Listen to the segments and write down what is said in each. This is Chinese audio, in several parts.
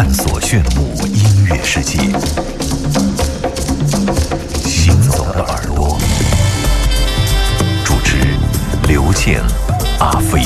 探索炫目音乐世界。行走的耳朵，主持刘健、阿飞。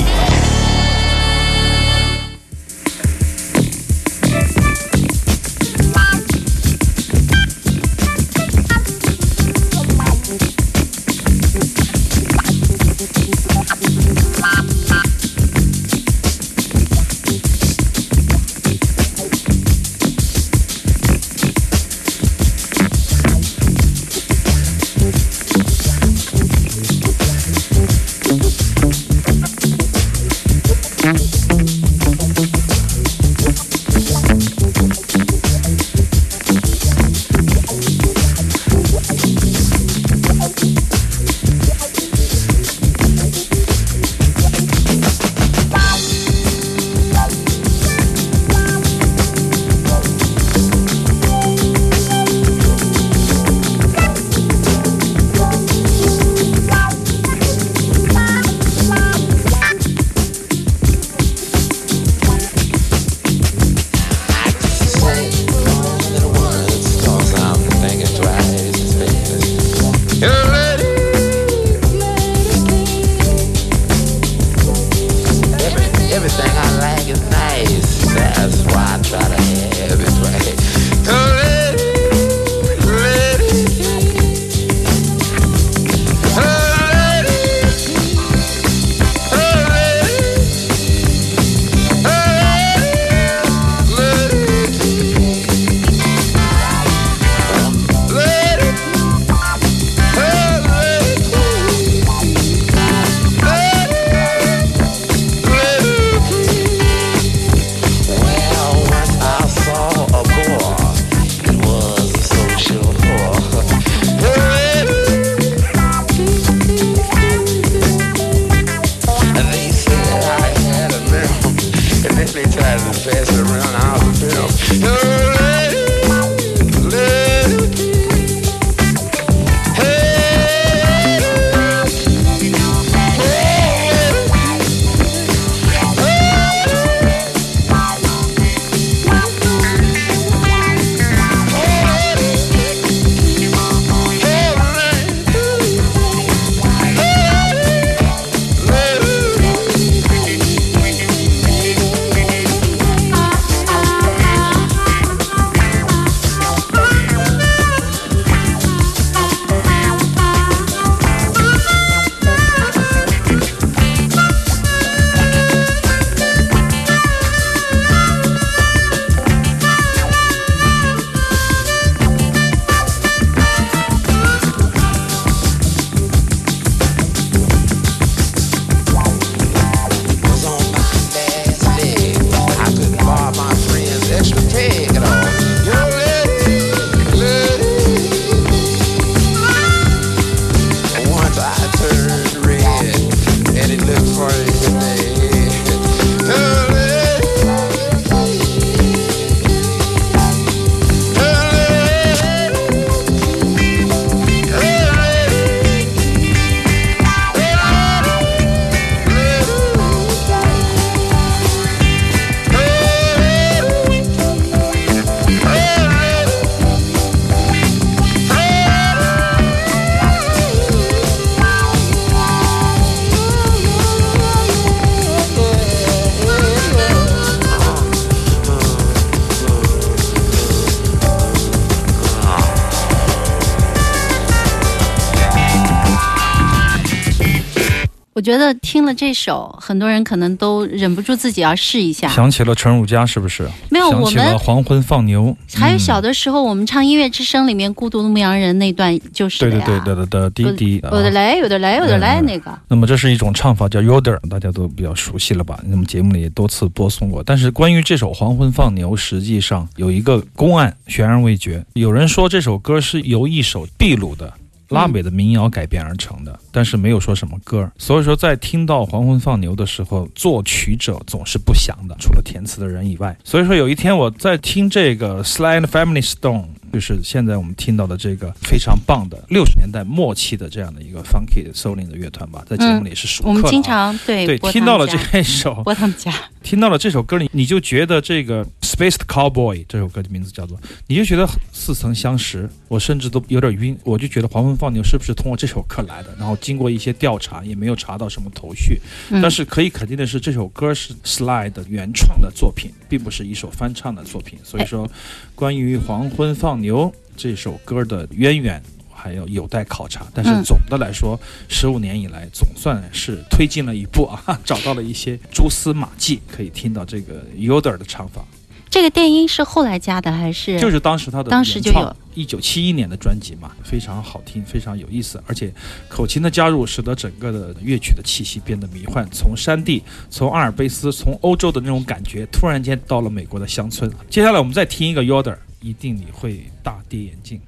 觉得听了这首，很多人可能都忍不住自己要试一下。想起了陈汝佳，是不是？没有，我们黄昏放牛。还有小的时候，我们唱《音乐之声》里面《孤独的牧羊人》那段就是对对对对对的滴滴。有的来，有的来，有的来那个。那么这是一种唱法叫 yoder，大家都比较熟悉了吧？那么节目里也多次播送过。但是关于这首《黄昏放牛》，实际上有一个公案悬而未决。有人说这首歌是由一首秘鲁的。拉美的民谣改编而成的，但是没有说什么歌，所以说在听到《黄昏放牛》的时候，作曲者总是不详的，除了填词的人以外。所以说有一天我在听这个 Sly and Family Stone。就是现在我们听到的这个非常棒的六十年代末期的这样的一个 funky 的 soul 的乐团吧，在节目里是熟客我们经常对对听到了这一首，波他们家听到了这首歌里，你就觉得这个 Spaced Cowboy 这首歌的名字叫做，你就觉得似曾相识。我甚至都有点晕，我就觉得黄昏放牛是不是通过这首歌来的？然后经过一些调查，也没有查到什么头绪。但是可以肯定的是，这首歌是 Sly 的原创的作品，并不是一首翻唱的作品。所以说，关于黄昏放牛这首歌的渊源还要有待考察，但是总的来说，十五年以来总算是推进了一步啊，找到了一些蛛丝马迹，可以听到这个 Yoder 的唱法。这个电音是后来加的还是？就是当时他的当时就有一九七一年的专辑嘛，非常好听，非常有意思，而且口琴的加入使得整个的乐曲的气息变得迷幻，从山地，从阿尔卑斯，从欧洲的那种感觉，突然间到了美国的乡村。接下来我们再听一个 Yoder。一定你会大跌眼镜。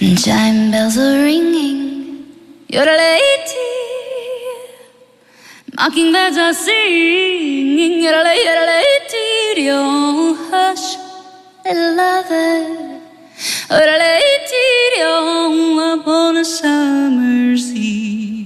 And chime bells are ringing, you're a lady. Mockingbirds are singing, you're a lady. Oh, hush, little lover, you're a lady. Oh, upon a summer's eve.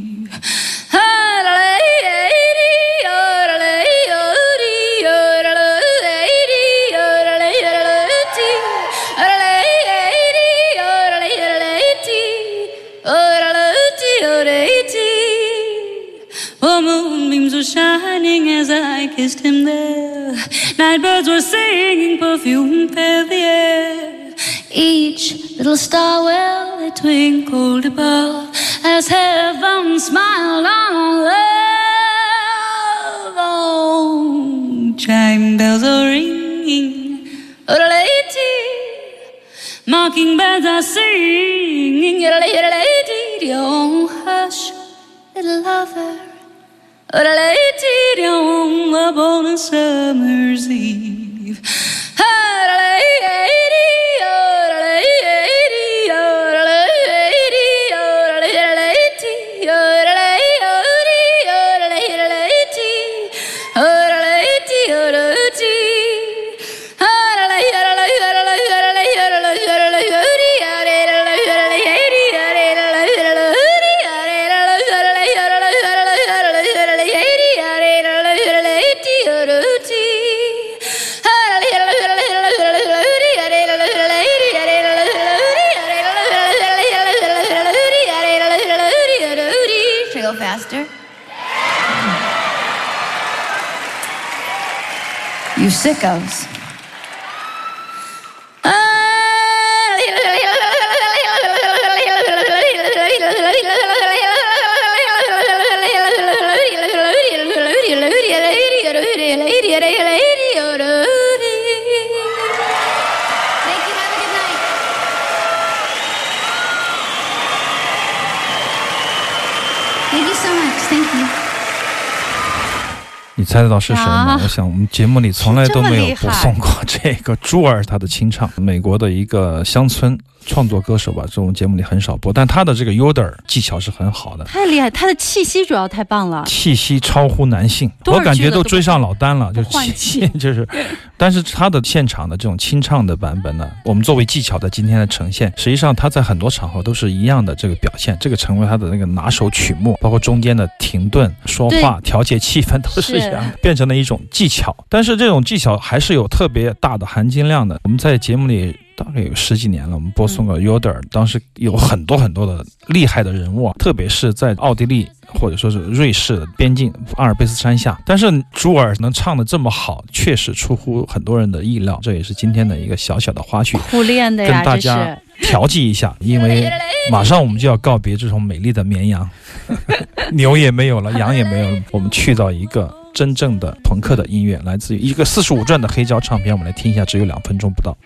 As I kissed him there. Night birds were singing, perfume filled the air. Each little star, well, it twinkled above as heaven smiled on love. Oh, chime bells are ringing, lady. Mockingbirds are singing, lady. Oh, hush, little lover. Related on a bonus summer's eve. Sickos. 猜得到是谁吗？我想我们节目里从来都没有播送过这个朱儿他的清唱，美国的一个乡村。创作歌手吧，这种节目里很少播，但他的这个 Yoder 技巧是很好的，太厉害，他的气息主要太棒了，气息超乎男性，我感觉都追上老丹了，就是气息，就是，但是他的现场的这种清唱的版本呢，我们作为技巧在今天的呈现，实际上他在很多场合都是一样的这个表现，这个成为他的那个拿手曲目，包括中间的停顿说话、调节气氛都是一样，变成了一种技巧，但是这种技巧还是有特别大的含金量的，我们在节目里。大概有十几年了，我们播送过 Yoder，当时有很多很多的厉害的人物，特别是在奥地利或者说是瑞士的边境阿尔卑斯山下。但是朱尔能唱的这么好，确实出乎很多人的意料，这也是今天的一个小小的花絮，苦练的呀，跟大家调剂一下，因为马上我们就要告别这种美丽的绵羊，牛也没有了，羊也没有了，我们去到一个真正的朋克的音乐，来自于一个四十五转的黑胶唱片，我们来听一下，只有两分钟不到。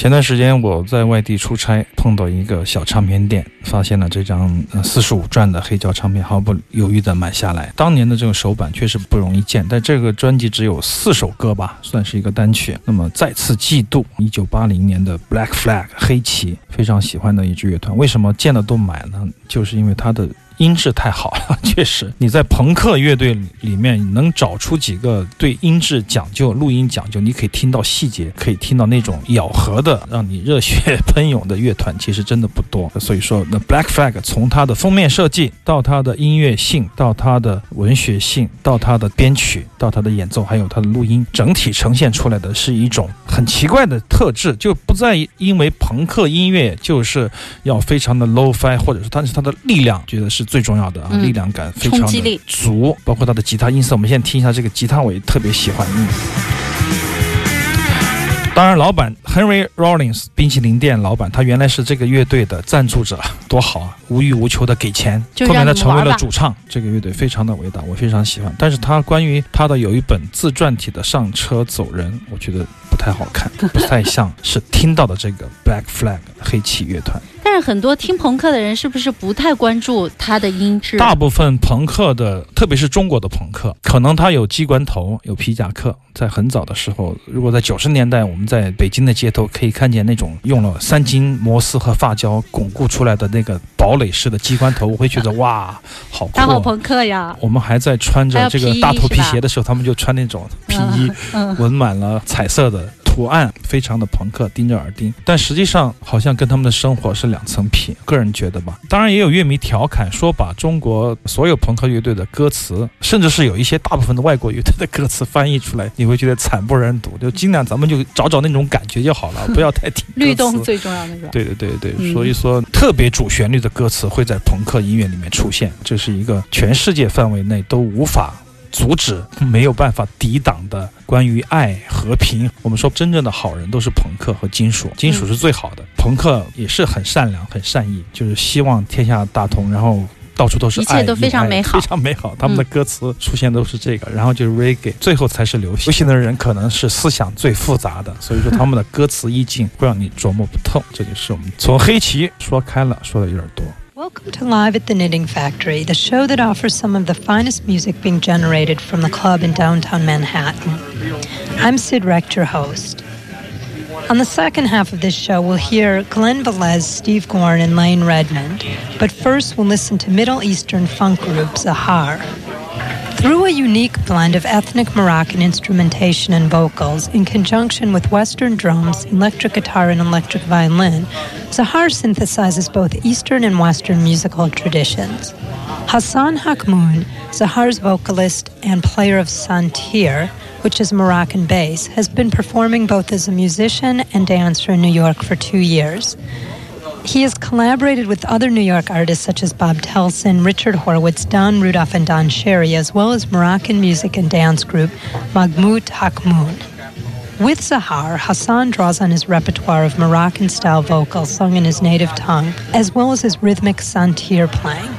前段时间我在外地出差，碰到一个小唱片店，发现了这张四十五转的黑胶唱片，毫不犹豫地买下来。当年的这种手版确实不容易见，但这个专辑只有四首歌吧，算是一个单曲。那么再次嫉妒一九八零年的 Black Flag 黑旗，非常喜欢的一支乐团。为什么见了都买呢？就是因为它的。音质太好了，确实，你在朋克乐队里面能找出几个对音质讲究、录音讲究，你可以听到细节，可以听到那种咬合的，让你热血喷涌的乐团，其实真的不多。所以说，那 Black Flag 从它的封面设计到它的音乐性，到它的文学性，到它的编曲，到它的演奏，还有它的录音，整体呈现出来的是一种很奇怪的特质，就不再因为朋克音乐就是要非常的 low-fi，或者是但是它的力量，觉得是。最重要的啊，力量感非常的足，包括它的吉他音色。我们现在听一下这个吉他，我也特别喜欢。嗯，当然，老板 Henry Rollins 冰淇淋店老板，他原来是这个乐队的赞助者，多好啊，无欲无求的给钱。后面他成为了主唱，这个乐队非常的伟大，我非常喜欢。但是他关于他的有一本自传体的《上车走人》，我觉得不太好看，不太像是听到的这个 Black Flag 黑旗乐团。但是很多听朋克的人是不是不太关注它的音质？大部分朋克的，特别是中国的朋克，可能他有机关头，有皮夹克。在很早的时候，如果在九十年代，我们在北京的街头可以看见那种用了三金摩丝和发胶巩固出来的那个堡垒式的机关头，我会觉得 哇，好酷！好朋克呀！我们还在穿着这个大头皮鞋的时候，他们就穿那种皮衣，纹满了彩色的。图案非常的朋克，盯着耳钉，但实际上好像跟他们的生活是两层皮。个人觉得吧，当然也有乐迷调侃说，把中国所有朋克乐队的歌词，甚至是有一些大部分的外国乐队的歌词翻译出来，你会觉得惨不忍睹。就尽量咱们就找找那种感觉就好了，不要太听。律动最重要那个。对对对对，所以说特别主旋律的歌词会在朋克音乐里面出现，这是一个全世界范围内都无法。阻止没有办法抵挡的关于爱和平。我们说真正的好人都是朋克和金属，金属是最好的。朋克也是很善良、很善意，就是希望天下大同，然后到处都是爱，一切都非常美好，非常美好。他们的歌词出现都是这个，然后就是 reggae，最后才是流行。流行的人可能是思想最复杂的，所以说他们的歌词意境会让你琢磨不透。这就是我们从黑棋说开了，说的有点多。Welcome to Live at the Knitting Factory, the show that offers some of the finest music being generated from the club in downtown Manhattan. I'm Sid Recht, your host. On the second half of this show, we'll hear Glenn Velez, Steve Gorn, and Lane Redmond. But first, we'll listen to Middle Eastern funk group Zahar. Through a unique blend of ethnic Moroccan instrumentation and vocals, in conjunction with Western drums, electric guitar, and electric violin, Zahar synthesizes both Eastern and Western musical traditions. Hassan Hakmoun, Zahar's vocalist and player of santir, which is Moroccan bass, has been performing both as a musician and dancer in New York for two years. He has collaborated with other New York artists such as Bob Telson, Richard Horowitz, Don Rudolph, and Don Sherry, as well as Moroccan music and dance group Mahmoud Hakmoun. With Zahar, Hassan draws on his repertoire of Moroccan style vocals sung in his native tongue, as well as his rhythmic santir playing.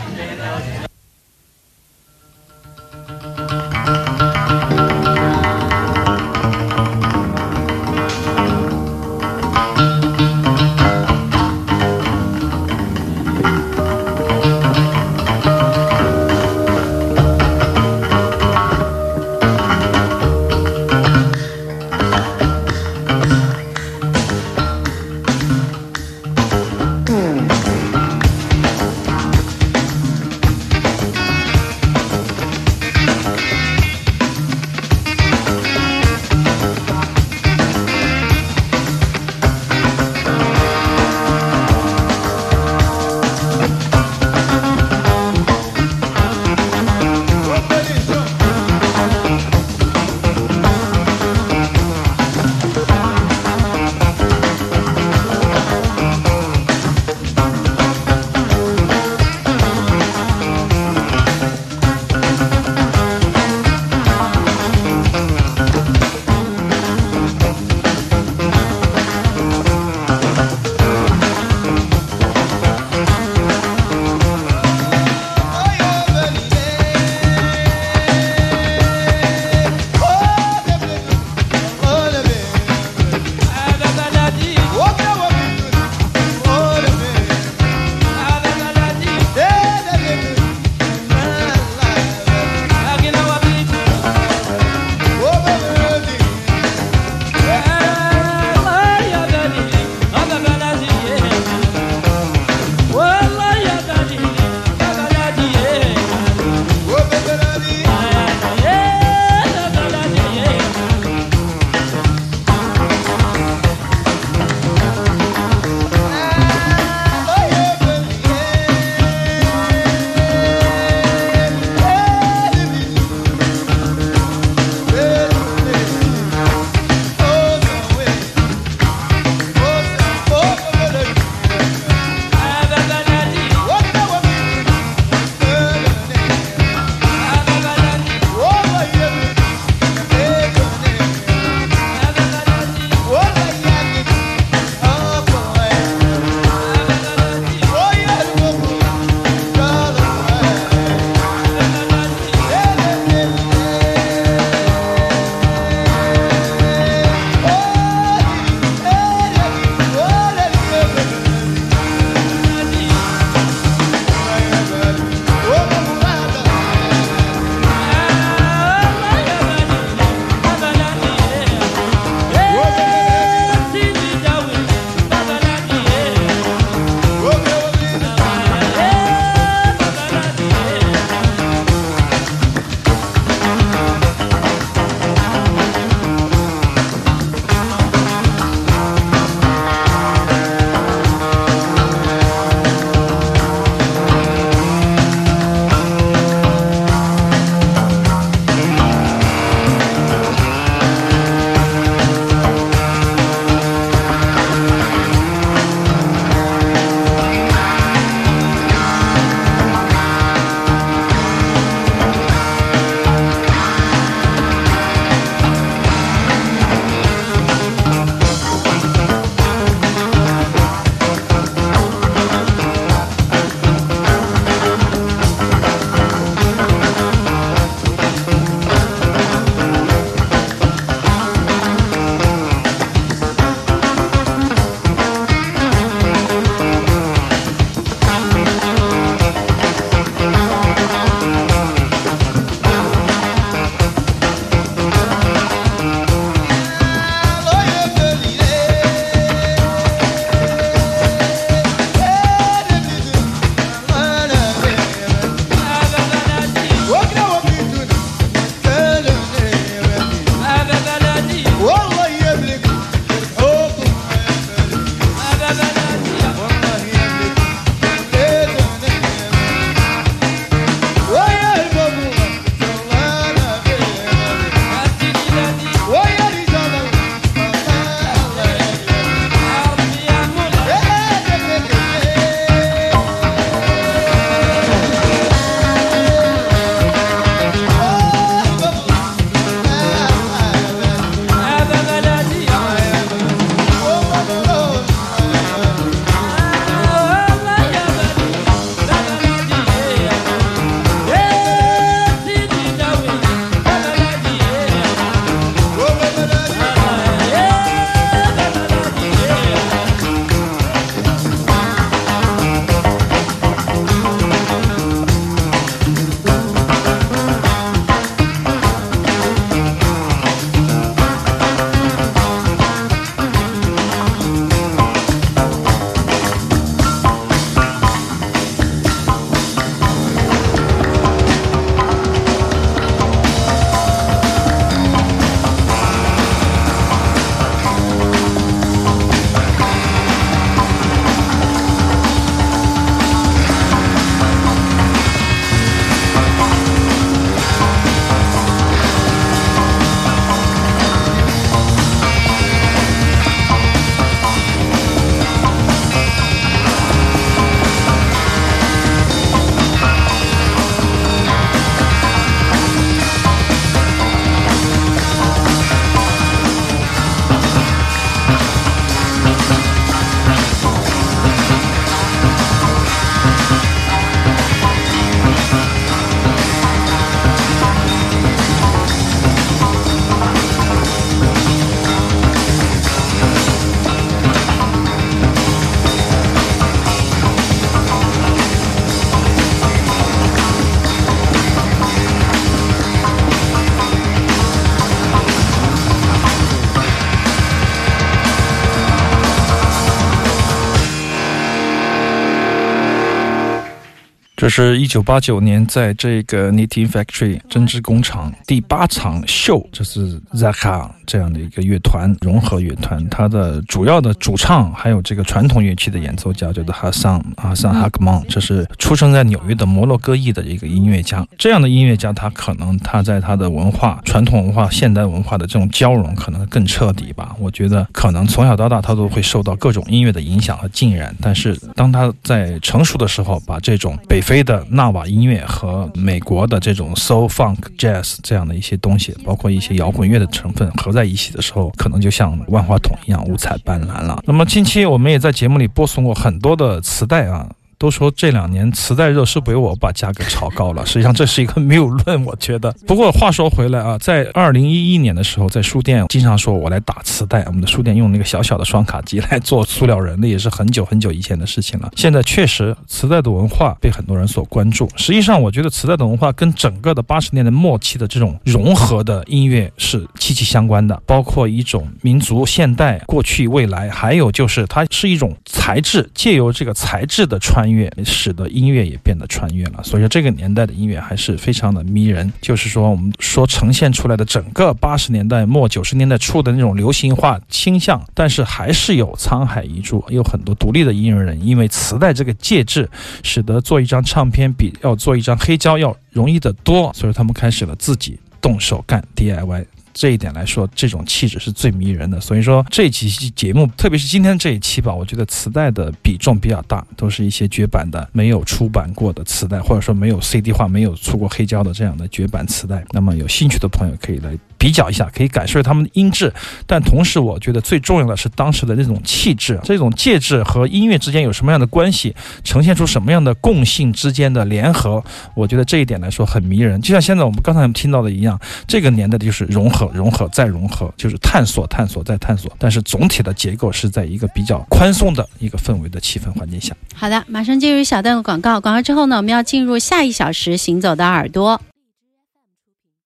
这是一九八九年在这个 Knitting Factory 针织工厂第八场秀，这是 Zaka 这样的一个乐团融合乐团，它的主要的主唱还有这个传统乐器的演奏家叫做 Hassan Hassan Hakman，这是出生在纽约的摩洛哥裔的一个音乐家。这样的音乐家，他可能他在他的文化、传统文化、现代文化的这种交融可能更彻底吧。我觉得可能从小到大他都会受到各种音乐的影响和浸染，但是当他在成熟的时候，把这种北。非的纳瓦音乐和美国的这种 soul funk jazz 这样的一些东西，包括一些摇滚乐的成分合在一起的时候，可能就像万花筒一样五彩斑斓了。那么近期我们也在节目里播送过很多的磁带啊。都说这两年磁带热是不是我把价格炒高了？实际上这是一个谬论，我觉得。不过话说回来啊，在二零一一年的时候，在书店经常说我来打磁带，我们的书店用那个小小的双卡机来做塑料人，那也是很久很久以前的事情了。现在确实磁带的文化被很多人所关注。实际上，我觉得磁带的文化跟整个的八十年代末期的这种融合的音乐是息息相关的，包括一种民族现代、过去、未来，还有就是它是一种材质，借由这个材质的穿。音乐使得音乐也变得穿越了，所以说这个年代的音乐还是非常的迷人。就是说，我们说呈现出来的整个八十年代末九十年代初的那种流行化倾向，但是还是有沧海遗珠，有很多独立的音乐人，因为磁带这个介质，使得做一张唱片比要做一张黑胶要容易得多，所以他们开始了自己动手干 DIY。这一点来说，这种气质是最迷人的。所以说这几期节目，特别是今天这一期吧，我觉得磁带的比重比较大，都是一些绝版的、没有出版过的磁带，或者说没有 CD 化、没有出过黑胶的这样的绝版磁带。那么有兴趣的朋友可以来。比较一下，可以感受他们的音质，但同时我觉得最重要的是当时的那种气质，这种介质和音乐之间有什么样的关系，呈现出什么样的共性之间的联合，我觉得这一点来说很迷人。就像现在我们刚才听到的一样，这个年代的就是融合融合再融合，就是探索、探索再探索，但是总体的结构是在一个比较宽松的一个氛围的气氛环境下。好的，马上进入小段的广告，广告之后呢，我们要进入下一小时行走的耳朵。